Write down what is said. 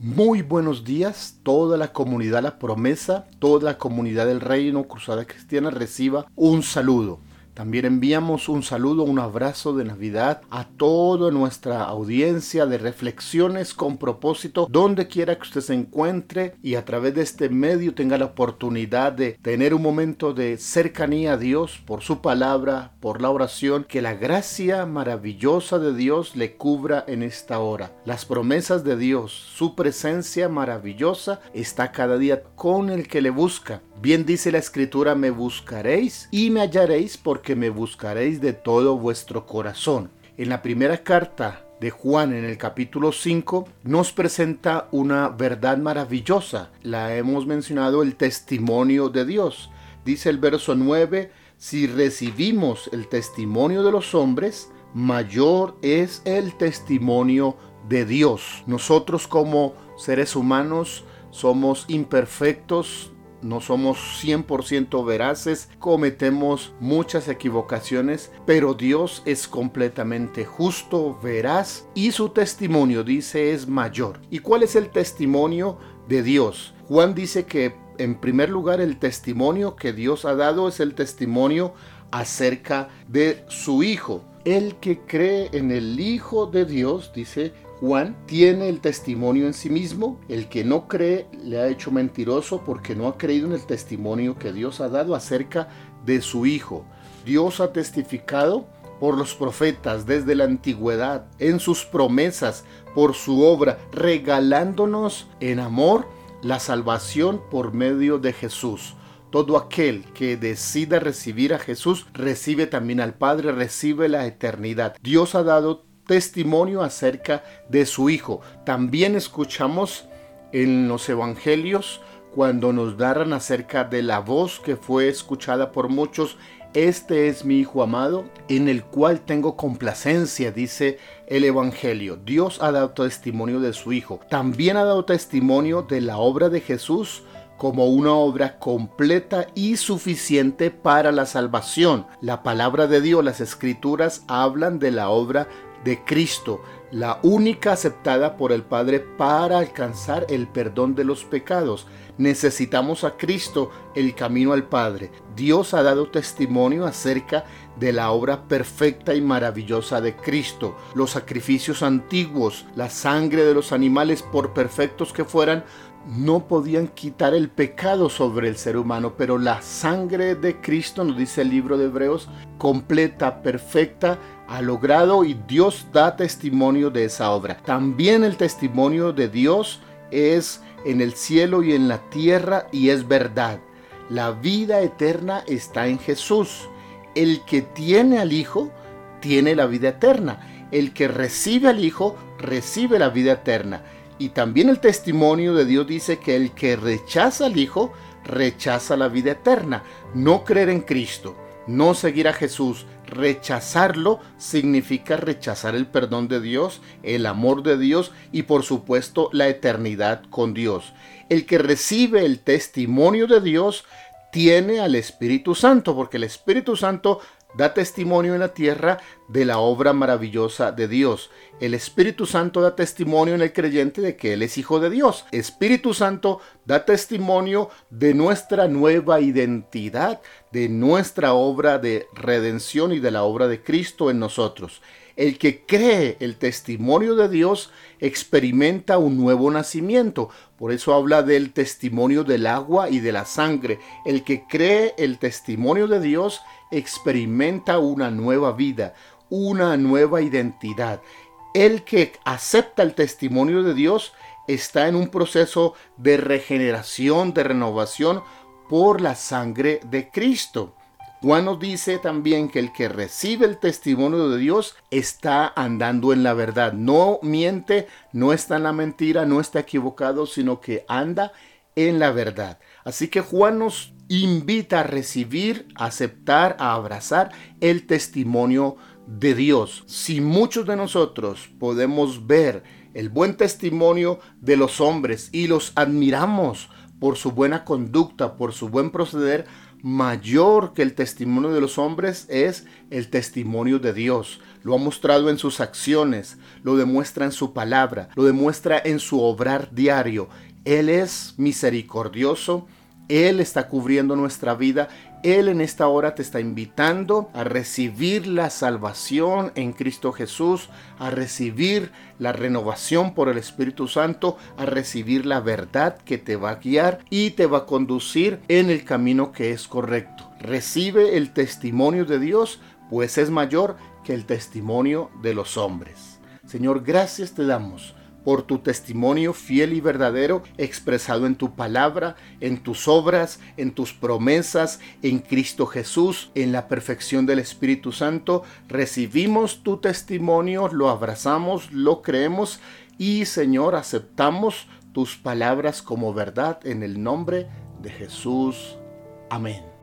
Muy buenos días, toda la comunidad La Promesa, toda la comunidad del Reino Cruzada Cristiana reciba un saludo. También enviamos un saludo, un abrazo de Navidad a toda nuestra audiencia de reflexiones con propósito, donde quiera que usted se encuentre y a través de este medio tenga la oportunidad de tener un momento de cercanía a Dios por su palabra, por la oración, que la gracia maravillosa de Dios le cubra en esta hora. Las promesas de Dios, su presencia maravillosa está cada día con el que le busca. Bien dice la escritura, me buscaréis y me hallaréis porque me buscaréis de todo vuestro corazón. En la primera carta de Juan en el capítulo 5 nos presenta una verdad maravillosa. La hemos mencionado el testimonio de Dios. Dice el verso 9, si recibimos el testimonio de los hombres, mayor es el testimonio de Dios. Nosotros como seres humanos somos imperfectos, no somos 100% veraces, cometemos muchas equivocaciones, pero Dios es completamente justo, veraz y su testimonio, dice, es mayor. ¿Y cuál es el testimonio de Dios? Juan dice que en primer lugar el testimonio que Dios ha dado es el testimonio acerca de su Hijo. El que cree en el Hijo de Dios, dice Juan tiene el testimonio en sí mismo, el que no cree le ha hecho mentiroso porque no ha creído en el testimonio que Dios ha dado acerca de su Hijo. Dios ha testificado por los profetas desde la antigüedad, en sus promesas, por su obra, regalándonos en amor la salvación por medio de Jesús. Todo aquel que decida recibir a Jesús recibe también al Padre, recibe la eternidad. Dios ha dado testimonio acerca de su Hijo. También escuchamos en los Evangelios cuando nos narran acerca de la voz que fue escuchada por muchos. Este es mi Hijo amado, en el cual tengo complacencia, dice el Evangelio. Dios ha dado testimonio de su Hijo. También ha dado testimonio de la obra de Jesús como una obra completa y suficiente para la salvación. La palabra de Dios, las escrituras hablan de la obra de Cristo, la única aceptada por el Padre para alcanzar el perdón de los pecados. Necesitamos a Cristo, el camino al Padre. Dios ha dado testimonio acerca de la obra perfecta y maravillosa de Cristo. Los sacrificios antiguos, la sangre de los animales, por perfectos que fueran, no podían quitar el pecado sobre el ser humano, pero la sangre de Cristo, nos dice el libro de Hebreos, completa, perfecta, ha logrado y Dios da testimonio de esa obra. También el testimonio de Dios es en el cielo y en la tierra y es verdad. La vida eterna está en Jesús. El que tiene al Hijo tiene la vida eterna. El que recibe al Hijo recibe la vida eterna. Y también el testimonio de Dios dice que el que rechaza al Hijo rechaza la vida eterna. No creer en Cristo, no seguir a Jesús, rechazarlo significa rechazar el perdón de Dios, el amor de Dios y por supuesto la eternidad con Dios. El que recibe el testimonio de Dios tiene al Espíritu Santo, porque el Espíritu Santo da testimonio en la tierra de la obra maravillosa de Dios. El Espíritu Santo da testimonio en el creyente de que Él es hijo de Dios. Espíritu Santo da testimonio de nuestra nueva identidad, de nuestra obra de redención y de la obra de Cristo en nosotros. El que cree el testimonio de Dios experimenta un nuevo nacimiento. Por eso habla del testimonio del agua y de la sangre. El que cree el testimonio de Dios experimenta una nueva vida, una nueva identidad. El que acepta el testimonio de Dios está en un proceso de regeneración, de renovación por la sangre de Cristo. Juan nos dice también que el que recibe el testimonio de Dios está andando en la verdad. No miente, no está en la mentira, no está equivocado, sino que anda en la verdad. Así que Juan nos invita a recibir, a aceptar, a abrazar el testimonio de Dios. Si muchos de nosotros podemos ver el buen testimonio de los hombres y los admiramos por su buena conducta, por su buen proceder, mayor que el testimonio de los hombres es el testimonio de Dios. Lo ha mostrado en sus acciones, lo demuestra en su palabra, lo demuestra en su obrar diario. Él es misericordioso, Él está cubriendo nuestra vida, Él en esta hora te está invitando a recibir la salvación en Cristo Jesús, a recibir la renovación por el Espíritu Santo, a recibir la verdad que te va a guiar y te va a conducir en el camino que es correcto. Recibe el testimonio de Dios, pues es mayor que el testimonio de los hombres. Señor, gracias te damos por tu testimonio fiel y verdadero expresado en tu palabra, en tus obras, en tus promesas, en Cristo Jesús, en la perfección del Espíritu Santo. Recibimos tu testimonio, lo abrazamos, lo creemos y Señor, aceptamos tus palabras como verdad en el nombre de Jesús. Amén.